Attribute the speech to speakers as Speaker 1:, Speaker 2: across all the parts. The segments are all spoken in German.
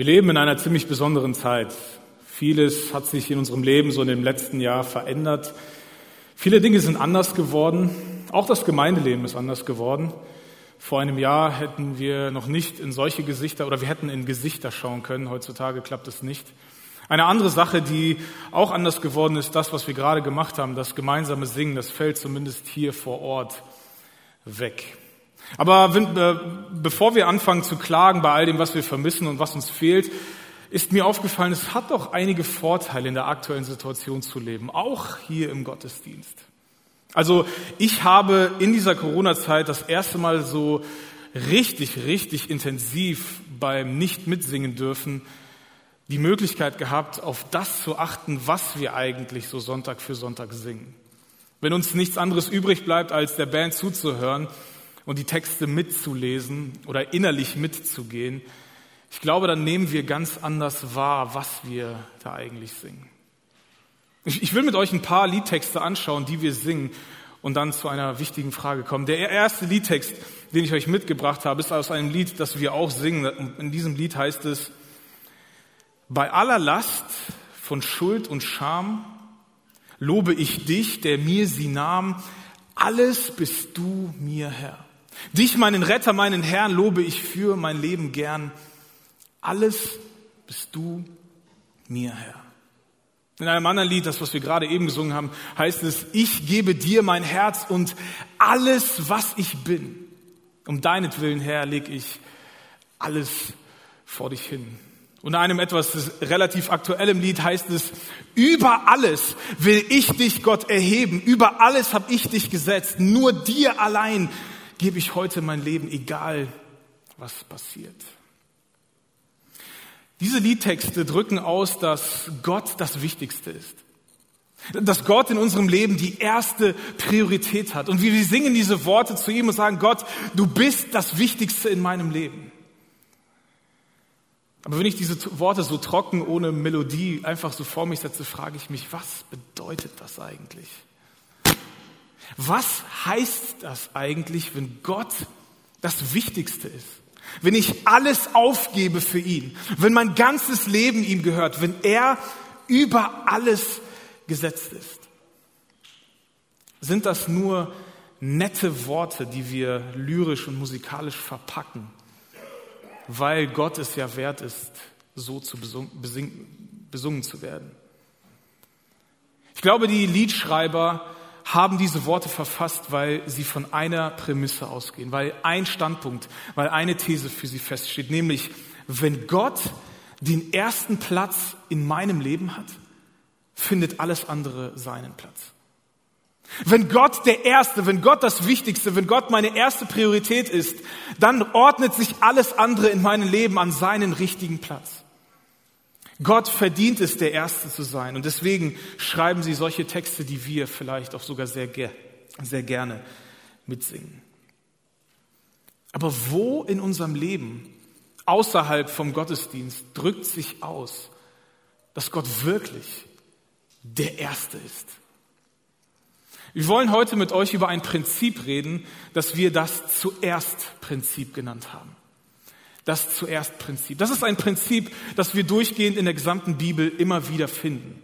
Speaker 1: Wir leben in einer ziemlich besonderen Zeit. Vieles hat sich in unserem Leben so in dem letzten Jahr verändert. Viele Dinge sind anders geworden. Auch das Gemeindeleben ist anders geworden. Vor einem Jahr hätten wir noch nicht in solche Gesichter oder wir hätten in Gesichter schauen können. Heutzutage klappt es nicht. Eine andere Sache, die auch anders geworden ist, das, was wir gerade gemacht haben, das gemeinsame Singen, das fällt zumindest hier vor Ort weg. Aber wenn, äh, bevor wir anfangen zu klagen bei all dem, was wir vermissen und was uns fehlt, ist mir aufgefallen, es hat doch einige Vorteile in der aktuellen Situation zu leben, auch hier im Gottesdienst. Also ich habe in dieser Corona-Zeit das erste Mal so richtig, richtig intensiv beim Nicht-Mitsingen dürfen die Möglichkeit gehabt, auf das zu achten, was wir eigentlich so Sonntag für Sonntag singen. Wenn uns nichts anderes übrig bleibt, als der Band zuzuhören, und die Texte mitzulesen oder innerlich mitzugehen, ich glaube, dann nehmen wir ganz anders wahr, was wir da eigentlich singen. Ich, will mit euch ein paar Liedtexte anschauen, die wir singen und dann zu einer wichtigen Frage kommen. Der erste Liedtext, den ich euch mitgebracht habe, ist aus einem Lied, das wir auch singen. In diesem Lied heißt es, bei aller Last von Schuld und Scham lobe ich dich, der mir sie nahm. Alles bist du mir Herr. Dich, meinen Retter, meinen Herrn, lobe ich für mein Leben gern. Alles bist du mir, Herr. In einem anderen Lied, das, was wir gerade eben gesungen haben, heißt es, ich gebe dir mein Herz und alles, was ich bin. Um deinetwillen, Herr, leg ich alles vor dich hin. Und in einem etwas relativ aktuellem Lied heißt es, über alles will ich dich, Gott, erheben. Über alles habe ich dich gesetzt. Nur dir allein gebe ich heute mein Leben, egal was passiert. Diese Liedtexte drücken aus, dass Gott das Wichtigste ist. Dass Gott in unserem Leben die erste Priorität hat. Und wir singen diese Worte zu ihm und sagen, Gott, du bist das Wichtigste in meinem Leben. Aber wenn ich diese Worte so trocken, ohne Melodie einfach so vor mich setze, frage ich mich, was bedeutet das eigentlich? Was heißt das eigentlich, wenn Gott das Wichtigste ist? Wenn ich alles aufgebe für ihn, wenn mein ganzes Leben ihm gehört, wenn er über alles gesetzt ist? Sind das nur nette Worte, die wir lyrisch und musikalisch verpacken, weil Gott es ja wert ist, so zu besungen, zu werden? Ich glaube, die Liedschreiber haben diese Worte verfasst, weil sie von einer Prämisse ausgehen, weil ein Standpunkt, weil eine These für sie feststeht, nämlich, wenn Gott den ersten Platz in meinem Leben hat, findet alles andere seinen Platz. Wenn Gott der Erste, wenn Gott das Wichtigste, wenn Gott meine erste Priorität ist, dann ordnet sich alles andere in meinem Leben an seinen richtigen Platz. Gott verdient es, der Erste zu sein. Und deswegen schreiben sie solche Texte, die wir vielleicht auch sogar sehr, sehr gerne mitsingen. Aber wo in unserem Leben, außerhalb vom Gottesdienst, drückt sich aus, dass Gott wirklich der Erste ist? Wir wollen heute mit euch über ein Prinzip reden, das wir das zuerst Prinzip genannt haben das zuerst Prinzip. Das ist ein Prinzip, das wir durchgehend in der gesamten Bibel immer wieder finden.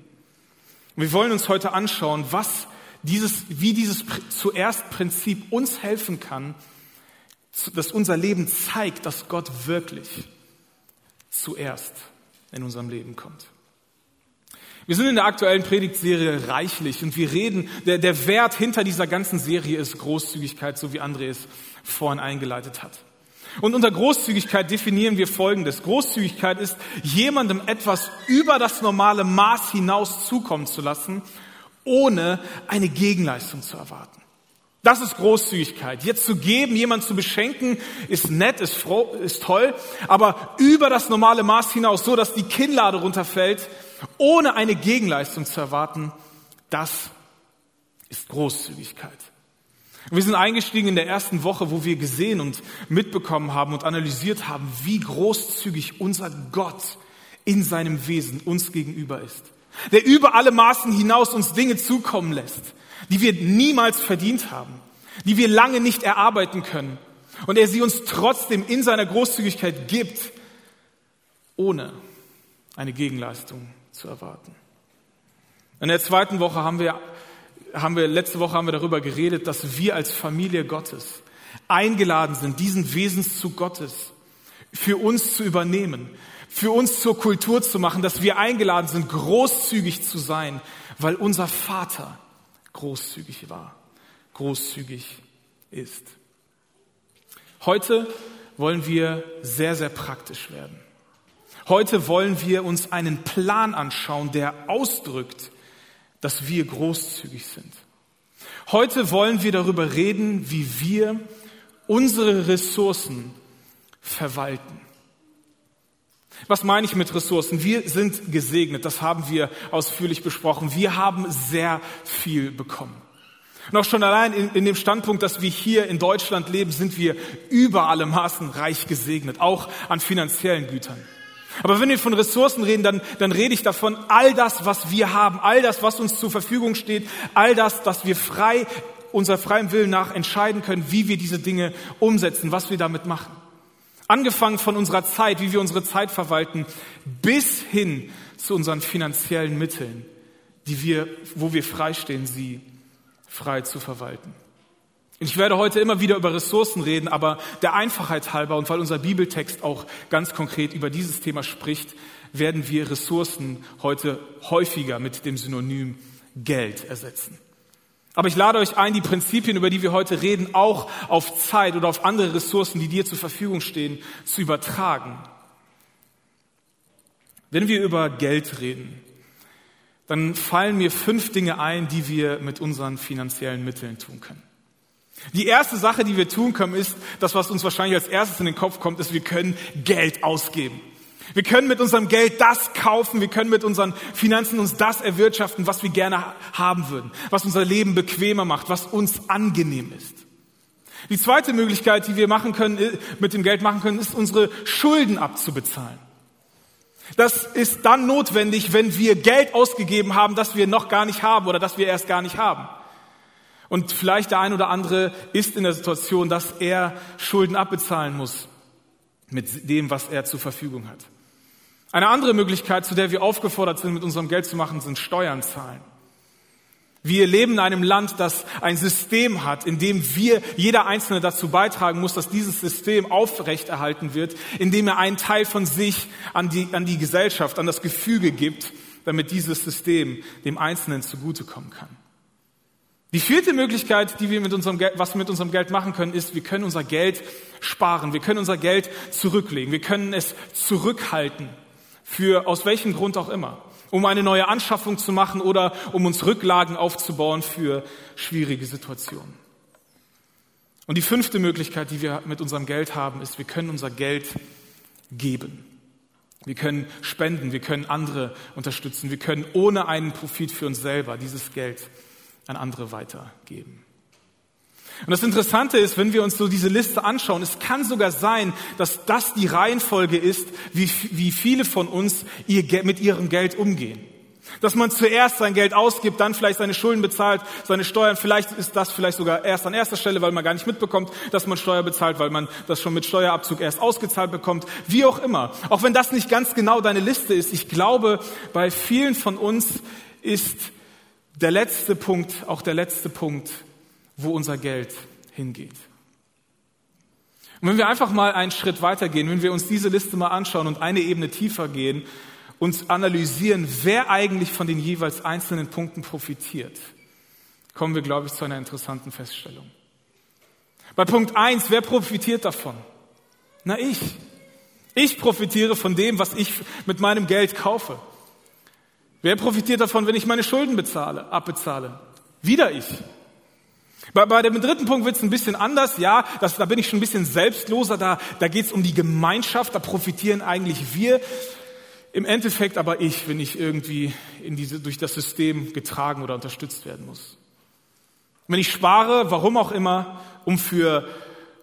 Speaker 1: Und wir wollen uns heute anschauen, was dieses, wie dieses zuerst Prinzip uns helfen kann, dass unser Leben zeigt, dass Gott wirklich zuerst in unserem Leben kommt. Wir sind in der aktuellen Predigtserie reichlich und wir reden, der, der Wert hinter dieser ganzen Serie ist Großzügigkeit, so wie André es vorhin eingeleitet hat. Und unter Großzügigkeit definieren wir Folgendes. Großzügigkeit ist, jemandem etwas über das normale Maß hinaus zukommen zu lassen, ohne eine Gegenleistung zu erwarten. Das ist Großzügigkeit. Jetzt zu geben, jemand zu beschenken, ist nett, ist, froh, ist toll, aber über das normale Maß hinaus, so dass die Kinnlade runterfällt, ohne eine Gegenleistung zu erwarten, das ist Großzügigkeit. Wir sind eingestiegen in der ersten Woche, wo wir gesehen und mitbekommen haben und analysiert haben, wie großzügig unser Gott in seinem Wesen uns gegenüber ist. Der über alle Maßen hinaus uns Dinge zukommen lässt, die wir niemals verdient haben, die wir lange nicht erarbeiten können. Und er sie uns trotzdem in seiner Großzügigkeit gibt, ohne eine Gegenleistung zu erwarten. In der zweiten Woche haben wir, haben wir, letzte Woche haben wir darüber geredet, dass wir als Familie Gottes eingeladen sind, diesen Wesenszug Gottes für uns zu übernehmen, für uns zur Kultur zu machen, dass wir eingeladen sind, großzügig zu sein, weil unser Vater großzügig war, großzügig ist. Heute wollen wir sehr, sehr praktisch werden. Heute wollen wir uns einen Plan anschauen, der ausdrückt, dass wir großzügig sind. Heute wollen wir darüber reden, wie wir unsere Ressourcen verwalten. Was meine ich mit Ressourcen? Wir sind gesegnet, das haben wir ausführlich besprochen. Wir haben sehr viel bekommen. Auch schon allein in, in, dem Standpunkt, dass wir hier in Deutschland leben, sind wir über alle Maßen reich gesegnet, auch an finanziellen Gütern. Aber wenn wir von Ressourcen reden, dann, dann rede ich davon, all das, was wir haben, all das, was uns zur Verfügung steht, all das, dass wir frei, unser freiem Willen nach entscheiden können, wie wir diese Dinge umsetzen, was wir damit machen. Angefangen von unserer Zeit, wie wir unsere Zeit verwalten, bis hin zu unseren finanziellen Mitteln, die wir, wo wir freistehen, sie frei zu verwalten. Ich werde heute immer wieder über Ressourcen reden, aber der Einfachheit halber und weil unser Bibeltext auch ganz konkret über dieses Thema spricht, werden wir Ressourcen heute häufiger mit dem Synonym Geld ersetzen. Aber ich lade euch ein, die Prinzipien, über die wir heute reden, auch auf Zeit oder auf andere Ressourcen, die dir zur Verfügung stehen, zu übertragen. Wenn wir über Geld reden, dann fallen mir fünf Dinge ein, die wir mit unseren finanziellen Mitteln tun können. Die erste Sache, die wir tun können, ist, das, was uns wahrscheinlich als erstes in den Kopf kommt, ist, wir können Geld ausgeben. Wir können mit unserem Geld das kaufen, wir können mit unseren Finanzen uns das erwirtschaften, was wir gerne haben würden, was unser Leben bequemer macht, was uns angenehm ist. Die zweite Möglichkeit, die wir machen können, mit dem Geld machen können, ist, unsere Schulden abzubezahlen. Das ist dann notwendig, wenn wir Geld ausgegeben haben, das wir noch gar nicht haben oder das wir erst gar nicht haben. Und vielleicht der ein oder andere ist in der Situation, dass er Schulden abbezahlen muss mit dem, was er zur Verfügung hat. Eine andere Möglichkeit, zu der wir aufgefordert sind, mit unserem Geld zu machen, sind Steuern zahlen. Wir leben in einem Land, das ein System hat, in dem wir, jeder Einzelne dazu beitragen muss, dass dieses System aufrechterhalten wird, indem er einen Teil von sich an die, an die Gesellschaft, an das Gefüge gibt, damit dieses System dem Einzelnen zugutekommen kann. Die vierte Möglichkeit, die wir mit unserem Geld, was wir mit unserem Geld machen können, ist, wir können unser Geld sparen. Wir können unser Geld zurücklegen. Wir können es zurückhalten. Für, aus welchem Grund auch immer. Um eine neue Anschaffung zu machen oder um uns Rücklagen aufzubauen für schwierige Situationen. Und die fünfte Möglichkeit, die wir mit unserem Geld haben, ist, wir können unser Geld geben. Wir können spenden, wir können andere unterstützen, wir können ohne einen Profit für uns selber dieses Geld an andere weitergeben. Und das Interessante ist, wenn wir uns so diese Liste anschauen, es kann sogar sein, dass das die Reihenfolge ist, wie, wie viele von uns ihr, mit ihrem Geld umgehen. Dass man zuerst sein Geld ausgibt, dann vielleicht seine Schulden bezahlt, seine Steuern. Vielleicht ist das vielleicht sogar erst an erster Stelle, weil man gar nicht mitbekommt, dass man Steuer bezahlt, weil man das schon mit Steuerabzug erst ausgezahlt bekommt. Wie auch immer. Auch wenn das nicht ganz genau deine Liste ist, ich glaube, bei vielen von uns ist der letzte Punkt, auch der letzte Punkt, wo unser Geld hingeht. Und wenn wir einfach mal einen Schritt weitergehen, wenn wir uns diese Liste mal anschauen und eine Ebene tiefer gehen und analysieren, wer eigentlich von den jeweils einzelnen Punkten profitiert, kommen wir, glaube ich, zu einer interessanten Feststellung. Bei Punkt eins, wer profitiert davon? Na, ich. Ich profitiere von dem, was ich mit meinem Geld kaufe. Wer profitiert davon, wenn ich meine Schulden bezahle, abbezahle? Wieder ich. Bei, bei dem dritten Punkt wird es ein bisschen anders. Ja, das, da bin ich schon ein bisschen selbstloser. Da, da geht es um die Gemeinschaft. Da profitieren eigentlich wir. Im Endeffekt aber ich, wenn ich irgendwie in diese, durch das System getragen oder unterstützt werden muss. Wenn ich spare, warum auch immer, um für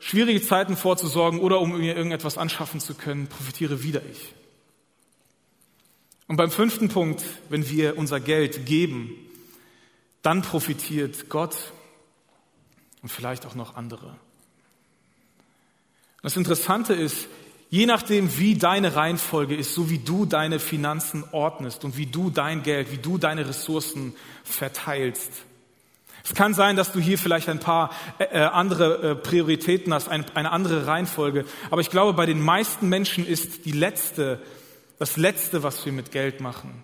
Speaker 1: schwierige Zeiten vorzusorgen oder um mir irgendetwas anschaffen zu können, profitiere wieder ich. Und beim fünften Punkt, wenn wir unser Geld geben, dann profitiert Gott und vielleicht auch noch andere. Das Interessante ist, Je nachdem, wie deine Reihenfolge ist, so wie du deine Finanzen ordnest und wie du dein Geld, wie du deine Ressourcen verteilst. Es kann sein, dass du hier vielleicht ein paar äh, äh andere äh, Prioritäten hast, ein, eine andere Reihenfolge. Aber ich glaube, bei den meisten Menschen ist die letzte, das letzte, was wir mit Geld machen,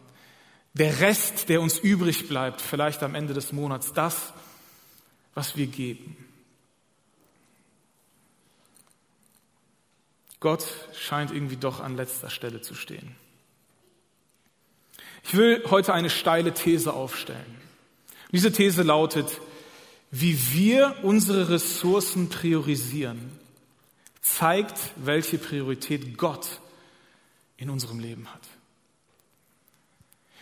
Speaker 1: der Rest, der uns übrig bleibt, vielleicht am Ende des Monats, das, was wir geben. Gott scheint irgendwie doch an letzter Stelle zu stehen. Ich will heute eine steile These aufstellen. Diese These lautet, wie wir unsere Ressourcen priorisieren, zeigt, welche Priorität Gott in unserem Leben hat.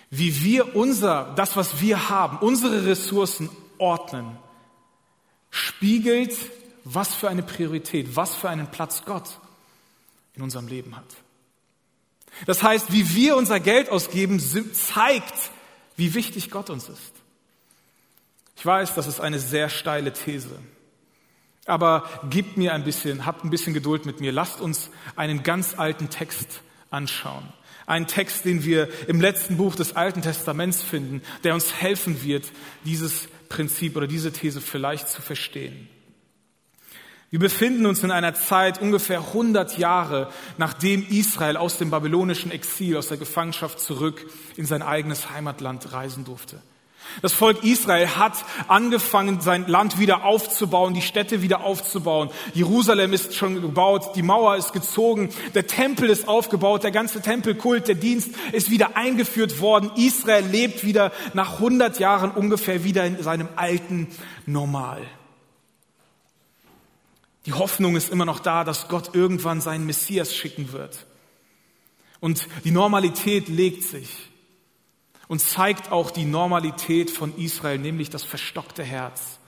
Speaker 1: Wie wir unser, das, was wir haben, unsere Ressourcen ordnen, spiegelt, was für eine Priorität, was für einen Platz Gott in unserem Leben hat. Das heißt, wie wir unser Geld ausgeben, zeigt, wie wichtig Gott uns ist. Ich weiß, das ist eine sehr steile These. Aber gebt mir ein bisschen, habt ein bisschen Geduld mit mir. Lasst uns einen ganz alten Text anschauen. Einen Text, den wir im letzten Buch des Alten Testaments finden, der uns helfen wird, dieses Prinzip oder diese These vielleicht zu verstehen. Wir befinden uns in einer Zeit ungefähr 100 Jahre, nachdem Israel aus dem babylonischen Exil, aus der Gefangenschaft zurück in sein eigenes Heimatland reisen durfte. Das Volk Israel hat angefangen, sein Land wieder aufzubauen, die Städte wieder aufzubauen. Jerusalem ist schon gebaut, die Mauer ist gezogen, der Tempel ist aufgebaut, der ganze Tempelkult, der Dienst ist wieder eingeführt worden. Israel lebt wieder nach 100 Jahren ungefähr wieder in seinem alten Normal. Die Hoffnung ist immer noch da, dass Gott irgendwann seinen Messias schicken wird. Und die Normalität legt sich und zeigt auch die Normalität von Israel, nämlich das verstockte Herz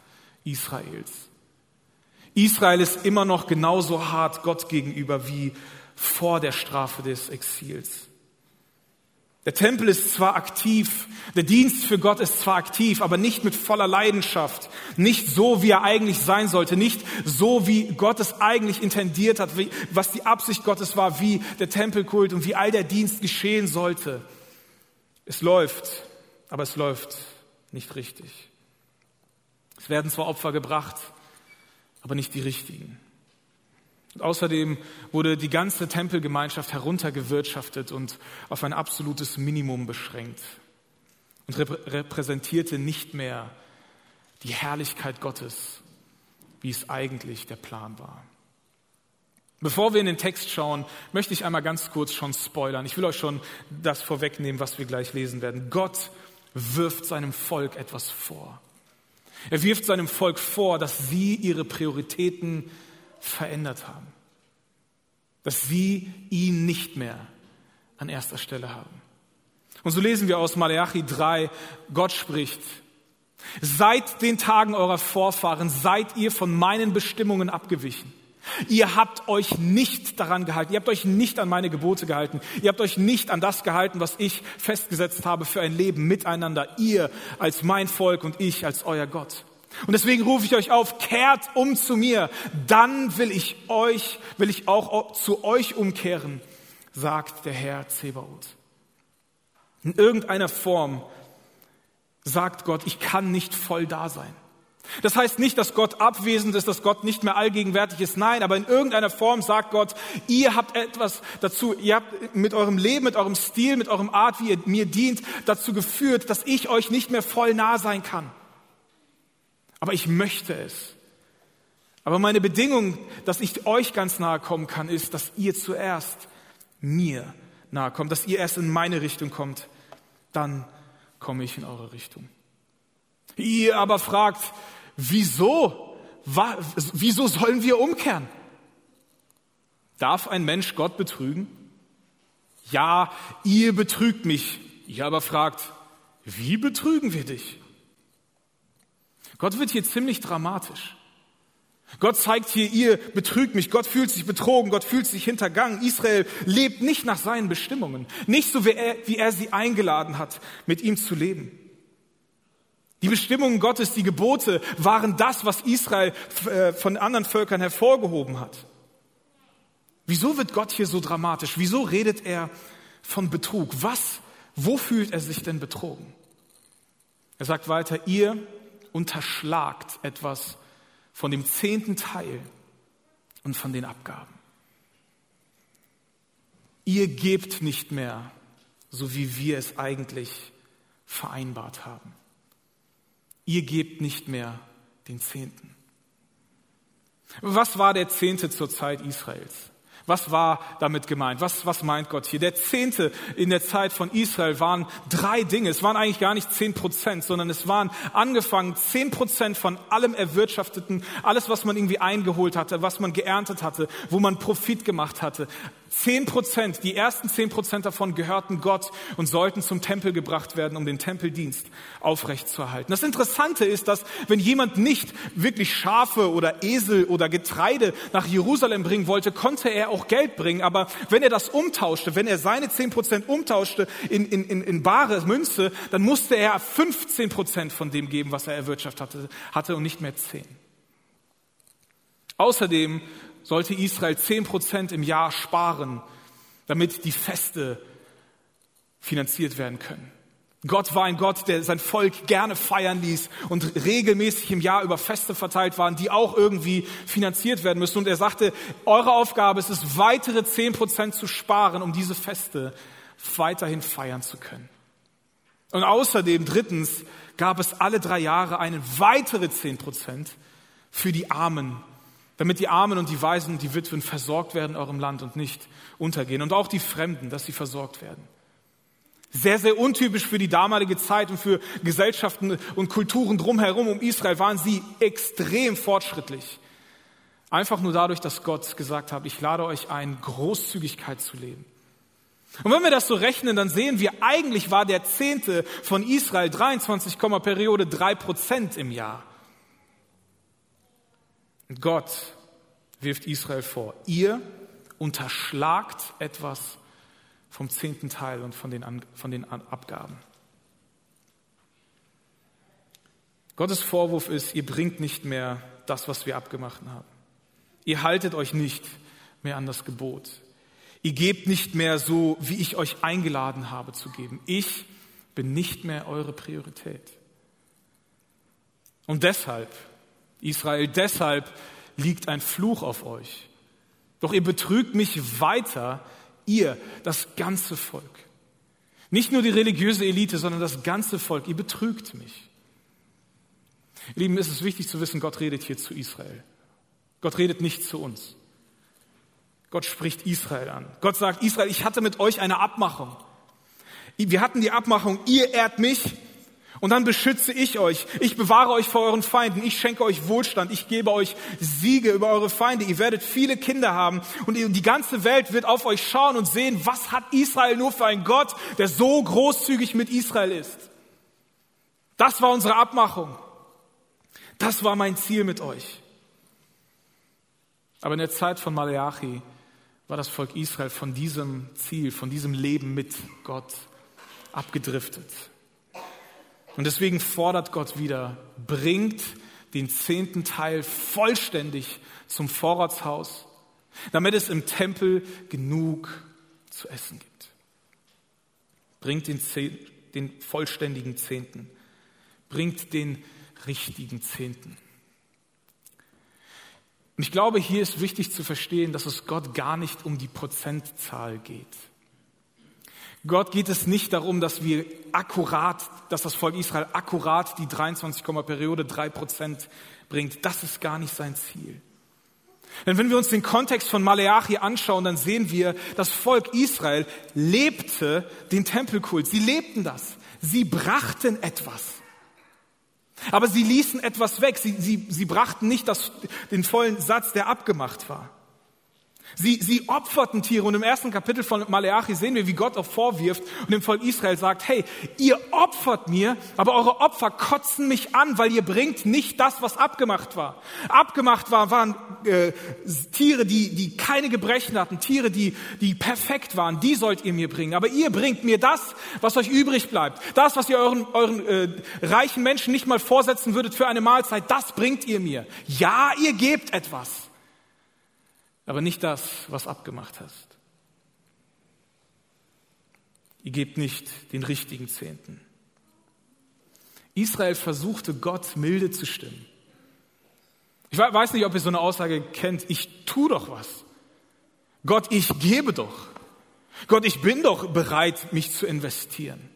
Speaker 1: Israels. Israel ist immer noch genauso hart Gott gegenüber wie vor der Strafe des Exils. Der Tempel ist zwar aktiv, der Dienst für Gott ist zwar aktiv, aber nicht mit voller Leidenschaft, nicht so, wie er eigentlich sein sollte, nicht so, wie Gott es eigentlich intendiert hat, wie, was die Absicht Gottes war, wie der Tempelkult und wie all der Dienst geschehen sollte. Es läuft, aber es läuft nicht richtig. Es werden zwar Opfer gebracht, aber nicht die richtigen. Und außerdem wurde die ganze Tempelgemeinschaft heruntergewirtschaftet und auf ein absolutes Minimum beschränkt und repräsentierte nicht mehr die Herrlichkeit Gottes, wie es eigentlich der Plan war. Bevor wir in den Text schauen, möchte ich einmal ganz kurz schon spoilern. Ich will euch schon das vorwegnehmen, was wir gleich lesen werden. Gott wirft seinem Volk etwas vor. Er wirft seinem Volk vor, dass sie ihre Prioritäten verändert haben. Dass sie ihn nicht mehr an erster Stelle haben. Und so lesen wir aus Malachi 3, Gott spricht, Seit den Tagen eurer Vorfahren seid ihr von meinen Bestimmungen abgewichen. Ihr habt euch nicht daran gehalten, ihr habt euch nicht an meine Gebote gehalten, ihr habt euch nicht an das gehalten, was ich festgesetzt habe für ein Leben miteinander, ihr als mein Volk und ich als euer Gott. Und deswegen rufe ich euch auf, kehrt um zu mir, dann will ich euch, will ich auch zu euch umkehren, sagt der Herr Zebaoth. In irgendeiner Form sagt Gott, ich kann nicht voll da sein. Das heißt nicht, dass Gott abwesend ist, dass Gott nicht mehr allgegenwärtig ist. Nein, aber in irgendeiner Form sagt Gott, ihr habt etwas dazu, ihr habt mit eurem Leben, mit eurem Stil, mit eurem Art, wie ihr mir dient, dazu geführt, dass ich euch nicht mehr voll nah sein kann. Aber ich möchte es. Aber meine Bedingung, dass ich euch ganz nahe kommen kann, ist, dass ihr zuerst mir nahe kommt, dass ihr erst in meine Richtung kommt. Dann komme ich in eure Richtung. Ihr aber fragt, wieso? Wieso sollen wir umkehren? Darf ein Mensch Gott betrügen? Ja, ihr betrügt mich. Ihr aber fragt, wie betrügen wir dich? Gott wird hier ziemlich dramatisch. Gott zeigt hier, ihr betrügt mich. Gott fühlt sich betrogen. Gott fühlt sich hintergangen. Israel lebt nicht nach seinen Bestimmungen. Nicht so, wie er, wie er sie eingeladen hat, mit ihm zu leben. Die Bestimmungen Gottes, die Gebote waren das, was Israel äh, von anderen Völkern hervorgehoben hat. Wieso wird Gott hier so dramatisch? Wieso redet er von Betrug? Was, wo fühlt er sich denn betrogen? Er sagt weiter, ihr unterschlagt etwas von dem zehnten Teil und von den Abgaben. Ihr gebt nicht mehr, so wie wir es eigentlich vereinbart haben. Ihr gebt nicht mehr den Zehnten. Was war der Zehnte zur Zeit Israels? Was war damit gemeint? Was, was meint Gott hier? Der Zehnte in der Zeit von Israel waren drei Dinge. Es waren eigentlich gar nicht zehn Prozent, sondern es waren angefangen zehn Prozent von allem Erwirtschafteten, alles, was man irgendwie eingeholt hatte, was man geerntet hatte, wo man Profit gemacht hatte. Zehn Prozent, die ersten zehn Prozent davon gehörten Gott und sollten zum Tempel gebracht werden, um den Tempeldienst aufrechtzuerhalten. Das Interessante ist, dass wenn jemand nicht wirklich Schafe oder Esel oder Getreide nach Jerusalem bringen wollte, konnte er auch Geld bringen. Aber wenn er das umtauschte, wenn er seine zehn Prozent umtauschte in, in, in, in bare Münze, dann musste er 15 Prozent von dem geben, was er erwirtschaftet hatte, hatte und nicht mehr zehn. Außerdem sollte Israel zehn Prozent im Jahr sparen, damit die Feste finanziert werden können. Gott war ein Gott, der sein Volk gerne feiern ließ und regelmäßig im Jahr über Feste verteilt waren, die auch irgendwie finanziert werden müssen. Und er sagte, eure Aufgabe ist es, weitere zehn Prozent zu sparen, um diese Feste weiterhin feiern zu können. Und außerdem, drittens, gab es alle drei Jahre eine weitere zehn Prozent für die Armen damit die Armen und die Waisen und die Witwen versorgt werden in eurem Land und nicht untergehen. Und auch die Fremden, dass sie versorgt werden. Sehr, sehr untypisch für die damalige Zeit und für Gesellschaften und Kulturen drumherum um Israel waren sie extrem fortschrittlich. Einfach nur dadurch, dass Gott gesagt hat, ich lade euch ein, Großzügigkeit zu leben. Und wenn wir das so rechnen, dann sehen wir, eigentlich war der Zehnte von Israel 23, Periode drei Prozent im Jahr. Gott wirft Israel vor, ihr unterschlagt etwas vom zehnten Teil und von den, von den Abgaben. Gottes Vorwurf ist, ihr bringt nicht mehr das, was wir abgemacht haben. Ihr haltet euch nicht mehr an das Gebot. Ihr gebt nicht mehr so, wie ich euch eingeladen habe zu geben. Ich bin nicht mehr eure Priorität. Und deshalb Israel, deshalb liegt ein Fluch auf euch. Doch ihr betrügt mich weiter, ihr, das ganze Volk. Nicht nur die religiöse Elite, sondern das ganze Volk. Ihr betrügt mich. Ihr Lieben, ist es wichtig zu wissen, Gott redet hier zu Israel. Gott redet nicht zu uns. Gott spricht Israel an. Gott sagt, Israel, ich hatte mit euch eine Abmachung. Wir hatten die Abmachung, ihr ehrt mich, und dann beschütze ich euch. Ich bewahre euch vor euren Feinden. Ich schenke euch Wohlstand. Ich gebe euch Siege über eure Feinde. Ihr werdet viele Kinder haben. Und die ganze Welt wird auf euch schauen und sehen, was hat Israel nur für einen Gott, der so großzügig mit Israel ist. Das war unsere Abmachung. Das war mein Ziel mit euch. Aber in der Zeit von Maleachi war das Volk Israel von diesem Ziel, von diesem Leben mit Gott abgedriftet. Und deswegen fordert Gott wieder, bringt den zehnten Teil vollständig zum Vorratshaus, damit es im Tempel genug zu essen gibt. Bringt den, den vollständigen Zehnten. Bringt den richtigen Zehnten. Und ich glaube, hier ist wichtig zu verstehen, dass es Gott gar nicht um die Prozentzahl geht. Gott geht es nicht darum, dass wir akkurat, dass das Volk Israel akkurat die 23, Periode drei Prozent bringt. Das ist gar nicht sein Ziel. Denn wenn wir uns den Kontext von Maleachi anschauen, dann sehen wir, das Volk Israel lebte den Tempelkult. Sie lebten das. Sie brachten etwas. Aber sie ließen etwas weg. Sie, sie, sie brachten nicht das, den vollen Satz, der abgemacht war. Sie, sie opferten Tiere und im ersten Kapitel von Maleachi sehen wir, wie Gott auch vorwirft und dem Volk Israel sagt, hey, ihr opfert mir, aber eure Opfer kotzen mich an, weil ihr bringt nicht das, was abgemacht war. Abgemacht war, waren äh, Tiere, die, die keine Gebrechen hatten, Tiere, die, die perfekt waren, die sollt ihr mir bringen. Aber ihr bringt mir das, was euch übrig bleibt. Das, was ihr euren, euren äh, reichen Menschen nicht mal vorsetzen würdet für eine Mahlzeit, das bringt ihr mir. Ja, ihr gebt etwas. Aber nicht das, was abgemacht hast. Ihr gebt nicht den richtigen Zehnten. Israel versuchte Gott milde zu stimmen. Ich weiß nicht, ob ihr so eine Aussage kennt. Ich tu doch was. Gott, ich gebe doch. Gott, ich bin doch bereit, mich zu investieren.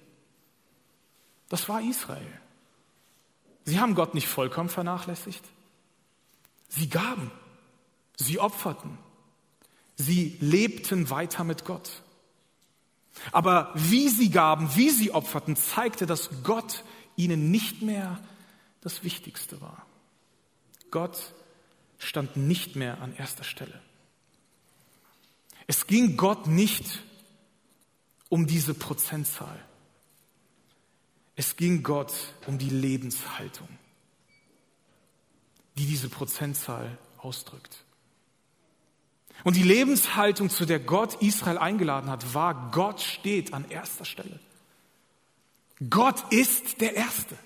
Speaker 1: Das war Israel. Sie haben Gott nicht vollkommen vernachlässigt. Sie gaben. Sie opferten. Sie lebten weiter mit Gott. Aber wie sie gaben, wie sie opferten, zeigte, dass Gott ihnen nicht mehr das Wichtigste war. Gott stand nicht mehr an erster Stelle. Es ging Gott nicht um diese Prozentzahl. Es ging Gott um die Lebenshaltung, die diese Prozentzahl ausdrückt. Und die Lebenshaltung, zu der Gott Israel eingeladen hat, war, Gott steht an erster Stelle. Gott ist der Erste.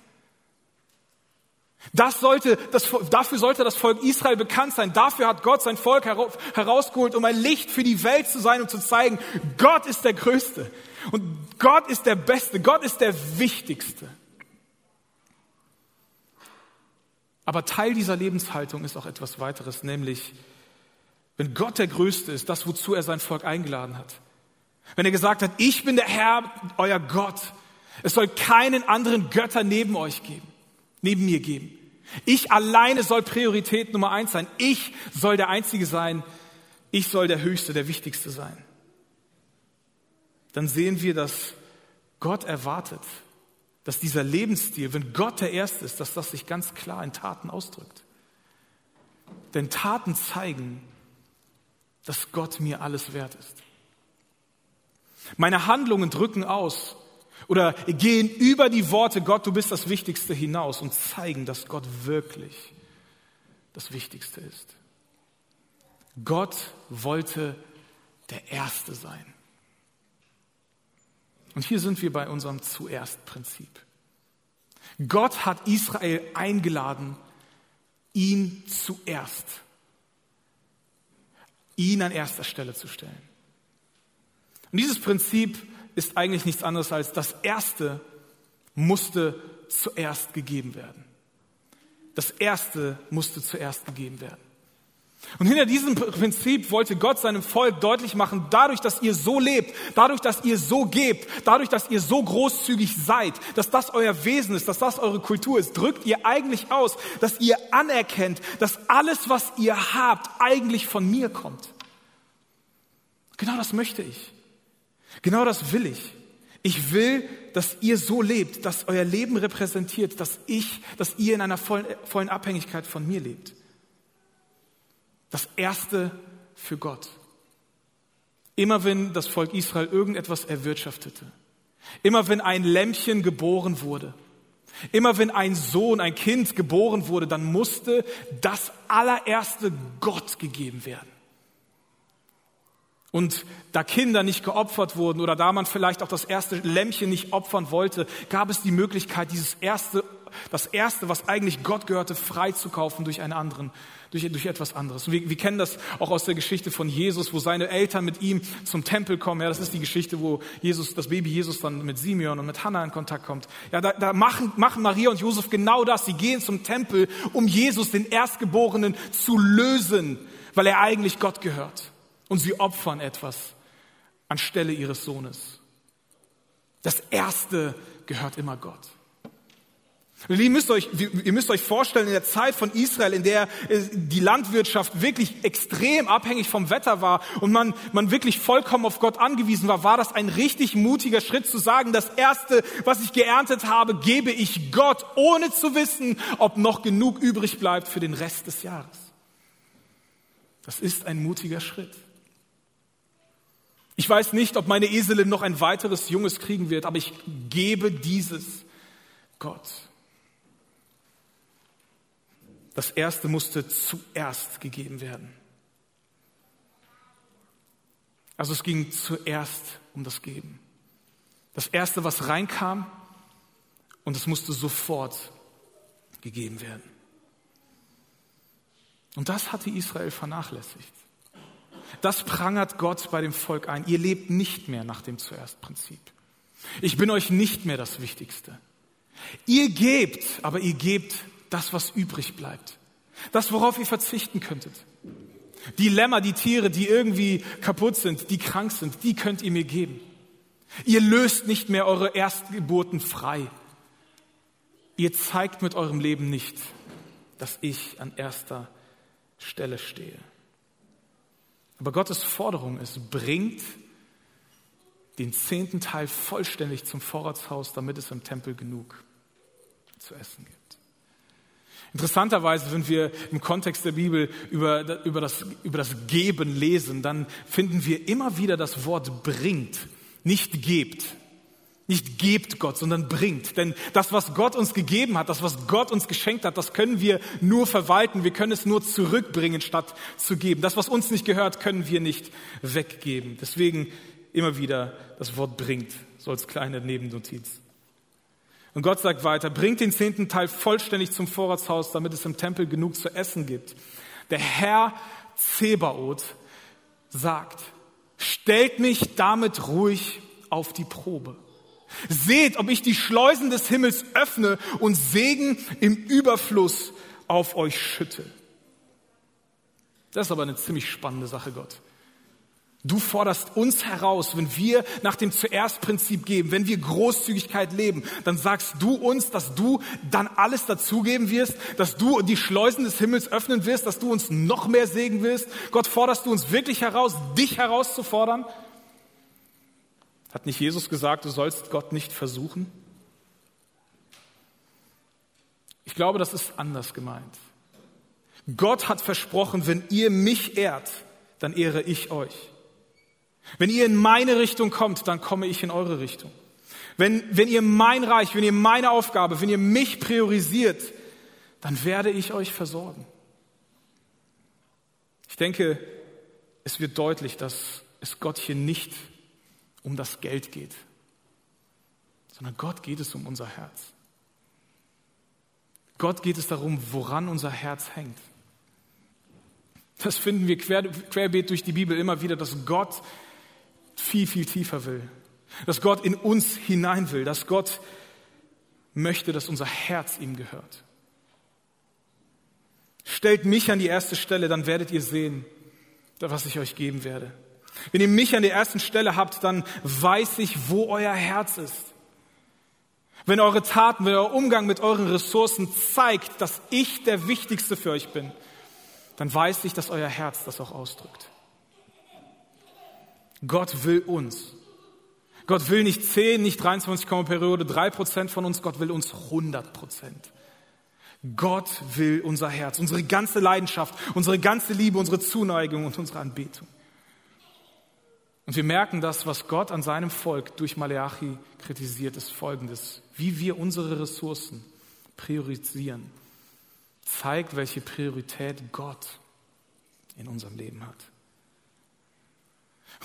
Speaker 1: Das sollte, das, dafür sollte das Volk Israel bekannt sein. Dafür hat Gott sein Volk herausgeholt, um ein Licht für die Welt zu sein und zu zeigen, Gott ist der Größte. Und Gott ist der Beste. Gott ist der Wichtigste. Aber Teil dieser Lebenshaltung ist auch etwas weiteres, nämlich, wenn Gott der Größte ist, das, wozu er sein Volk eingeladen hat. Wenn er gesagt hat, ich bin der Herr, euer Gott. Es soll keinen anderen Götter neben euch geben, neben mir geben. Ich alleine soll Priorität Nummer eins sein. Ich soll der Einzige sein. Ich soll der Höchste, der Wichtigste sein. Dann sehen wir, dass Gott erwartet, dass dieser Lebensstil, wenn Gott der Erste ist, dass das sich ganz klar in Taten ausdrückt. Denn Taten zeigen, dass Gott mir alles wert ist. Meine Handlungen drücken aus, oder gehen über die Worte Gott, du bist das Wichtigste hinaus und zeigen, dass Gott wirklich das Wichtigste ist. Gott wollte der Erste sein. Und hier sind wir bei unserem Zuerst-Prinzip. Gott hat Israel eingeladen, ihn zuerst, ihn an erster Stelle zu stellen. Und dieses Prinzip ist eigentlich nichts anderes als das Erste musste zuerst gegeben werden. Das Erste musste zuerst gegeben werden. Und hinter diesem Prinzip wollte Gott seinem Volk deutlich machen, dadurch, dass ihr so lebt, dadurch, dass ihr so gebt, dadurch, dass ihr so großzügig seid, dass das euer Wesen ist, dass das eure Kultur ist, drückt ihr eigentlich aus, dass ihr anerkennt, dass alles, was ihr habt, eigentlich von mir kommt. Genau das möchte ich. Genau das will ich. Ich will, dass ihr so lebt, dass euer Leben repräsentiert, dass ich, dass ihr in einer vollen, Abhängigkeit von mir lebt. Das Erste für Gott. Immer wenn das Volk Israel irgendetwas erwirtschaftete, immer wenn ein Lämpchen geboren wurde, immer wenn ein Sohn, ein Kind geboren wurde, dann musste das allererste Gott gegeben werden. Und da Kinder nicht geopfert wurden oder da man vielleicht auch das erste Lämmchen nicht opfern wollte, gab es die Möglichkeit, dieses erste, das erste, was eigentlich Gott gehörte, freizukaufen durch einen anderen, durch, durch etwas anderes. Und wir, wir kennen das auch aus der Geschichte von Jesus, wo seine Eltern mit ihm zum Tempel kommen. Ja, das ist die Geschichte, wo Jesus, das Baby Jesus dann mit Simeon und mit Hannah in Kontakt kommt. Ja, da, da machen, machen Maria und Josef genau das. Sie gehen zum Tempel, um Jesus, den Erstgeborenen, zu lösen, weil er eigentlich Gott gehört und sie opfern etwas anstelle ihres Sohnes. Das Erste gehört immer Gott. Ihr müsst, euch, ihr müsst euch vorstellen, in der Zeit von Israel, in der äh, die Landwirtschaft wirklich extrem abhängig vom Wetter war und man, man wirklich vollkommen auf Gott angewiesen war, war das ein richtig mutiger Schritt zu sagen, das Erste, was ich geerntet habe, gebe ich Gott, ohne zu wissen, ob noch genug übrig bleibt für den Rest des Jahres. Das ist ein mutiger Schritt. Ich weiß nicht, ob meine Eselin noch ein weiteres Junges kriegen wird, aber ich gebe dieses Gott. Das erste musste zuerst gegeben werden. Also es ging zuerst um das Geben. Das erste, was reinkam, und es musste sofort gegeben werden. Und das hatte Israel vernachlässigt. das prangert Gott bei dem Volk ein. Ihr lebt nicht mehr nach dem Zuerst-Prinzip. Ich bin euch nicht mehr das Wichtigste. Ihr gebt, aber ihr gebt das, was übrig bleibt. Das, worauf ihr verzichten könntet. Die Lämmer, die Tiere, die irgendwie kaputt sind, die krank sind, die könnt ihr mir geben. Ihr löst nicht mehr eure Erstgeburten frei. Ihr zeigt mit eurem Leben nicht, dass ich an erster Stelle stehe. Aber Gottes Forderung ist, bringt den zehnten Teil vollständig zum Vorratshaus, damit es im Tempel genug zu essen gibt. Interessanterweise, wenn wir im Kontext der Bibel über, über, das, über das Geben lesen, dann finden wir immer wieder das Wort bringt, nicht gebt. Nicht gebt Gott, sondern bringt. Denn das, was Gott uns gegeben hat, das, was Gott uns geschenkt hat, das können wir nur verwalten. Wir können es nur zurückbringen, statt zu geben. Das, was uns nicht gehört, können wir nicht weggeben. Deswegen immer wieder das Wort bringt, so als kleine Nebennotiz. Und Gott sagt weiter, bringt den zehnten Teil vollständig zum Vorratshaus, damit es im Tempel genug zu essen gibt. Der Herr Zebaoth sagt, stellt mich damit ruhig auf die Probe. Seht, ob ich die Schleusen des Himmels öffne und Segen im Überfluss auf euch schütte. Das ist aber eine ziemlich spannende Sache, Gott. Du forderst uns heraus, wenn wir nach dem Zuerst-Prinzip geben, wenn wir Großzügigkeit leben, dann sagst du uns, dass du dann alles dazugeben wirst, dass du die Schleusen des Himmels öffnen wirst, dass du uns noch mehr Segen wirst. Gott, forderst du uns wirklich heraus, dich herauszufordern? Hat nicht Jesus gesagt, du sollst Gott nicht versuchen? Ich glaube, das ist anders gemeint. Gott hat versprochen, wenn ihr mich ehrt, dann ehre ich euch. Wenn ihr in meine Richtung kommt, dann komme ich in eure Richtung. Wenn, wenn ihr mein Reich, wenn ihr meine Aufgabe, wenn ihr mich priorisiert, dann werde ich euch versorgen. Ich denke, es wird deutlich, dass es Gott hier nicht um das Geld geht, sondern Gott geht es um unser Herz. Gott geht es darum, woran unser Herz hängt. Das finden wir quer, querbeet durch die Bibel immer wieder, dass Gott viel, viel tiefer will. Dass Gott in uns hinein will. Dass Gott möchte, dass unser Herz ihm gehört. Stellt mich an die erste Stelle, dann werdet ihr sehen, was ich euch geben werde. Wenn ihr mich an der ersten Stelle habt, dann weiß ich, wo euer Herz ist. Wenn eure Taten, wenn euer Umgang mit euren Ressourcen zeigt, dass ich der Wichtigste für euch bin, dann weiß ich, dass euer Herz das auch ausdrückt. Gott will uns. Gott will nicht 10, nicht 23, Periode 3 Prozent von uns, Gott will uns 100 Prozent. Gott will unser Herz, unsere ganze Leidenschaft, unsere ganze Liebe, unsere Zuneigung und unsere Anbetung. Und wir merken das, was Gott an seinem Volk durch Maleachi kritisiert, ist folgendes. Wie wir unsere Ressourcen priorisieren, zeigt, welche Priorität Gott in unserem Leben hat.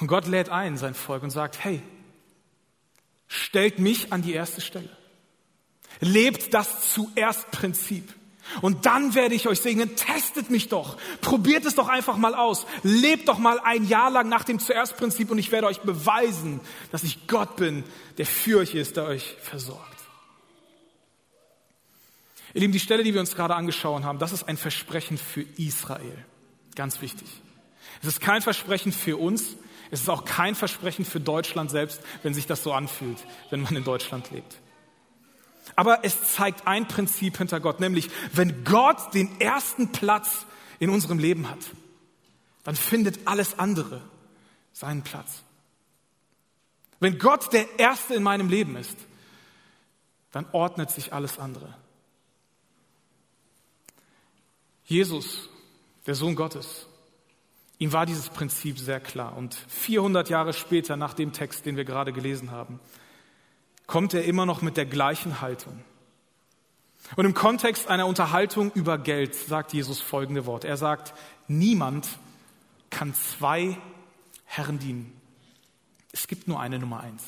Speaker 1: Und Gott lädt ein, sein Volk, und sagt, hey, stellt mich an die erste Stelle. Lebt das zuerst Prinzip. Und dann werde ich euch segnen. Testet mich doch. Probiert es doch einfach mal aus. Lebt doch mal ein Jahr lang nach dem zuerst Prinzip und ich werde euch beweisen, dass ich Gott bin, der für euch ist, der euch versorgt. Ihr Lieben, die Stelle, die wir uns gerade angeschaut haben, das ist ein Versprechen für Israel. Ganz wichtig. Es ist kein Versprechen für uns, es ist auch kein Versprechen für Deutschland selbst, wenn sich das so anfühlt, wenn man in Deutschland lebt. Aber es zeigt ein Prinzip hinter Gott, nämlich wenn Gott den ersten Platz in unserem Leben hat, dann findet alles andere seinen Platz. Wenn Gott der Erste in meinem Leben ist, dann ordnet sich alles andere. Jesus, der Sohn Gottes, Ihm war dieses Prinzip sehr klar. Und 400 Jahre später, nach dem Text, den wir gerade gelesen haben, kommt er immer noch mit der gleichen Haltung. Und im Kontext einer Unterhaltung über Geld sagt Jesus folgende Wort. Er sagt, niemand kann zwei Herren dienen. Es gibt nur eine Nummer eins.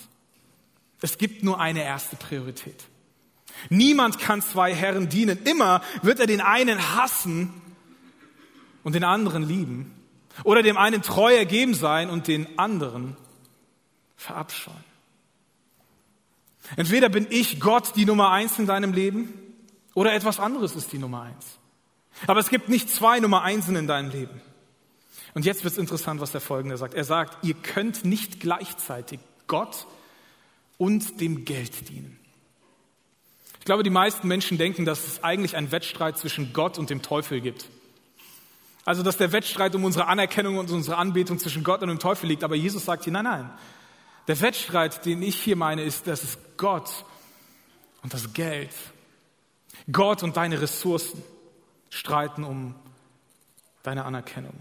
Speaker 1: Es gibt nur eine erste Priorität. Niemand kann zwei Herren dienen. Immer wird er den einen hassen und den anderen lieben. Oder dem einen treu ergeben sein und den anderen verabscheuen. Entweder bin ich Gott die Nummer eins in deinem Leben oder etwas anderes ist die Nummer eins. Aber es gibt nicht zwei Nummer Einsen in deinem Leben. Und jetzt wird es interessant, was der Folgende sagt. Er sagt, ihr könnt nicht gleichzeitig Gott und dem Geld dienen. Ich glaube, die meisten Menschen denken, dass es eigentlich einen Wettstreit zwischen Gott und dem Teufel gibt. Also, dass der Wettstreit um unsere Anerkennung und unsere Anbetung zwischen Gott und dem Teufel liegt. Aber Jesus sagt hier, nein, nein. Der Wettstreit, den ich hier meine, ist, dass es Gott und das Geld, Gott und deine Ressourcen streiten um deine Anerkennung.